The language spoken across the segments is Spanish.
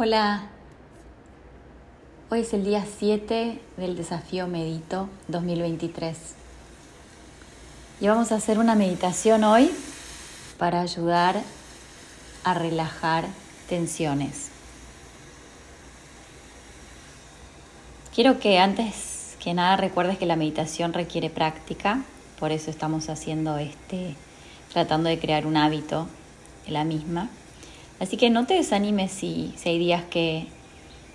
Hola, hoy es el día 7 del desafío Medito 2023 y vamos a hacer una meditación hoy para ayudar a relajar tensiones. Quiero que antes que nada recuerdes que la meditación requiere práctica, por eso estamos haciendo este, tratando de crear un hábito de la misma. Así que no te desanimes si, hay días que,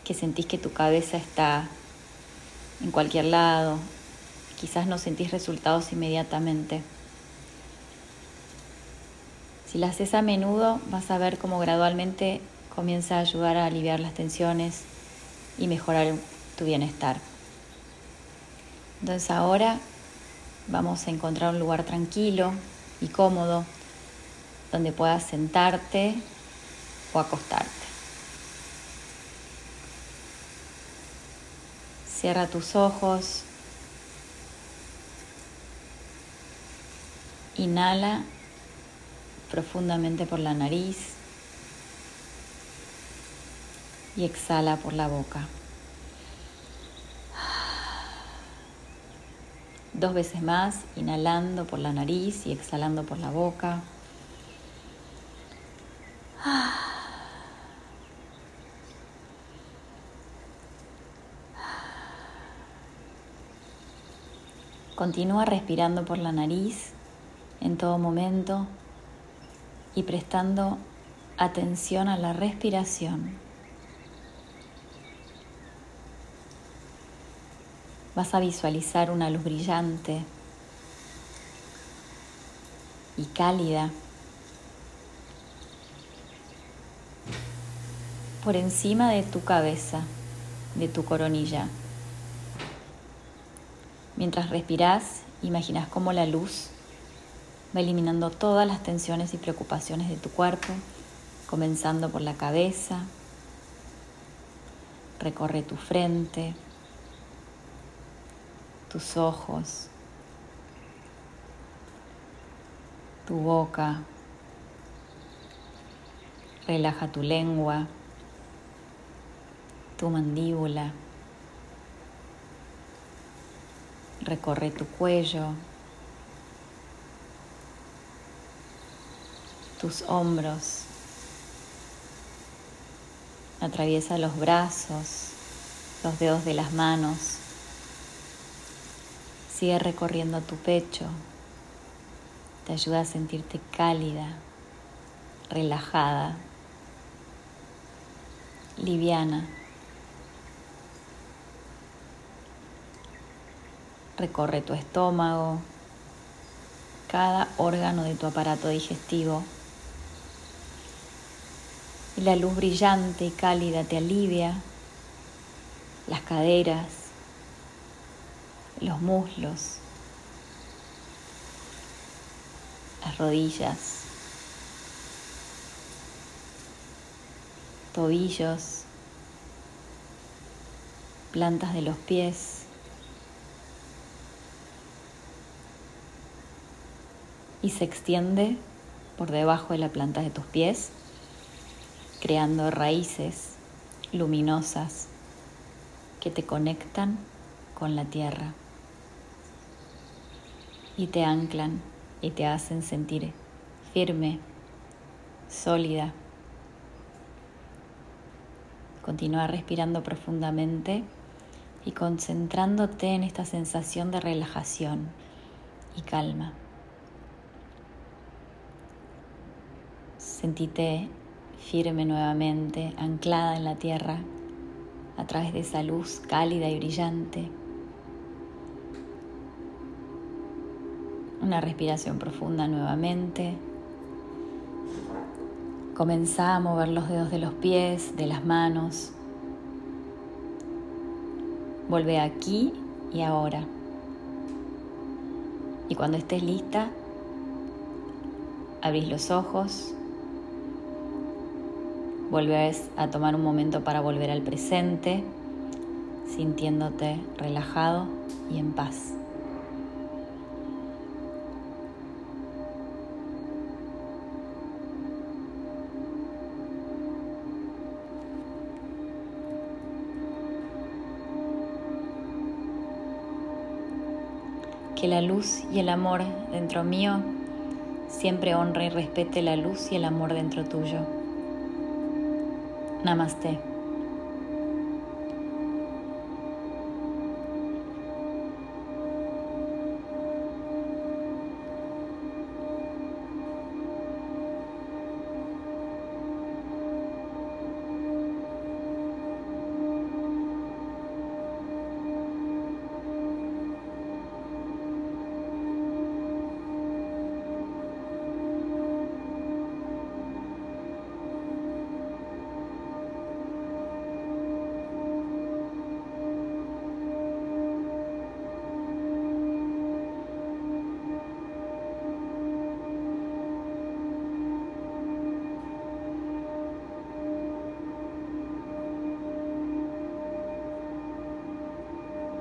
que sentís que tu cabeza está en cualquier lado, quizás no sentís resultados inmediatamente. Si la haces a menudo, vas a ver cómo gradualmente comienza a ayudar a aliviar las tensiones y mejorar tu bienestar. Entonces ahora vamos a encontrar un lugar tranquilo y cómodo donde puedas sentarte o acostarte. Cierra tus ojos. Inhala profundamente por la nariz y exhala por la boca. Dos veces más, inhalando por la nariz y exhalando por la boca. Continúa respirando por la nariz en todo momento y prestando atención a la respiración. Vas a visualizar una luz brillante y cálida por encima de tu cabeza, de tu coronilla. Mientras respiras, imaginas cómo la luz va eliminando todas las tensiones y preocupaciones de tu cuerpo, comenzando por la cabeza, recorre tu frente, tus ojos, tu boca, relaja tu lengua, tu mandíbula recorre tu cuello, tus hombros, atraviesa los brazos, los dedos de las manos, sigue recorriendo tu pecho, te ayuda a sentirte cálida, relajada, liviana. Recorre tu estómago, cada órgano de tu aparato digestivo. Y la luz brillante y cálida te alivia las caderas, los muslos, las rodillas, tobillos, plantas de los pies. Y se extiende por debajo de la planta de tus pies, creando raíces luminosas que te conectan con la tierra y te anclan y te hacen sentir firme, sólida. Continúa respirando profundamente y concentrándote en esta sensación de relajación y calma. Sentite firme nuevamente, anclada en la tierra a través de esa luz cálida y brillante. Una respiración profunda nuevamente. Comenzá a mover los dedos de los pies, de las manos. Vuelve aquí y ahora. Y cuando estés lista, abrís los ojos Vuelves a tomar un momento para volver al presente, sintiéndote relajado y en paz. que la luz y el amor dentro mío siempre honre y respete la luz y el amor dentro tuyo. नमस्ते